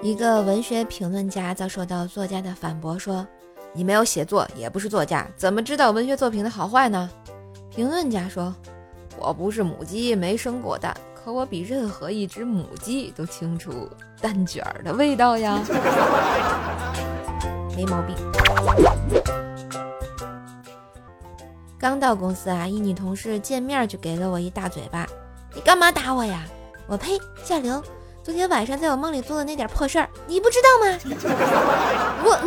一个文学评论家遭受到作家的反驳，说：“你没有写作，也不是作家，怎么知道文学作品的好坏呢？”评论家说：“我不是母鸡，没生过蛋，可我比任何一只母鸡都清楚蛋卷儿的味道呀。”没毛病。刚到公司啊，一女同事见面就给了我一大嘴巴：“你干嘛打我呀？”我呸，下流！昨天晚上在我梦里做的那点破事儿，你不知道吗？我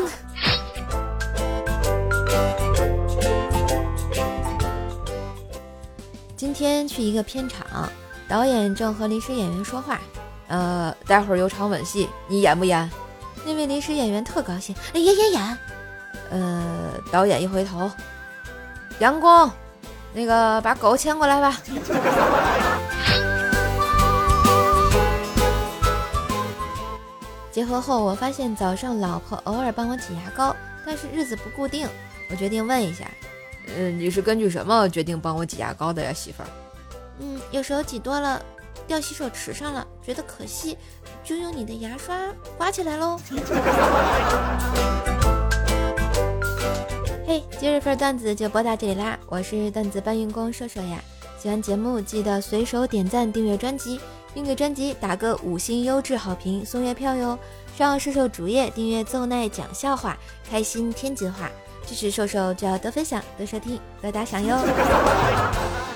今天去一个片场，导演正和临时演员说话。呃，待会儿有场吻戏，你演不演？那位临时演员特高兴，演演演。呃，导演一回头，杨工，那个把狗牵过来吧。结合后，我发现早上老婆偶尔帮我挤牙膏，但是日子不固定。我决定问一下，嗯，你是根据什么决定帮我挤牙膏的呀，媳妇儿？嗯，有时候挤多了，掉洗手池上了，觉得可惜，就用你的牙刷刮起来喽。嘿，今日份段子就播到这里啦，我是段子搬运工瘦瘦呀。喜欢节目记得随手点赞、订阅专辑。并给专辑打个五星优质好评，送月票哟！上瘦瘦主页订阅奏奈讲笑话，开心天津话，支持瘦瘦就要多分享、多收听、多打赏哟！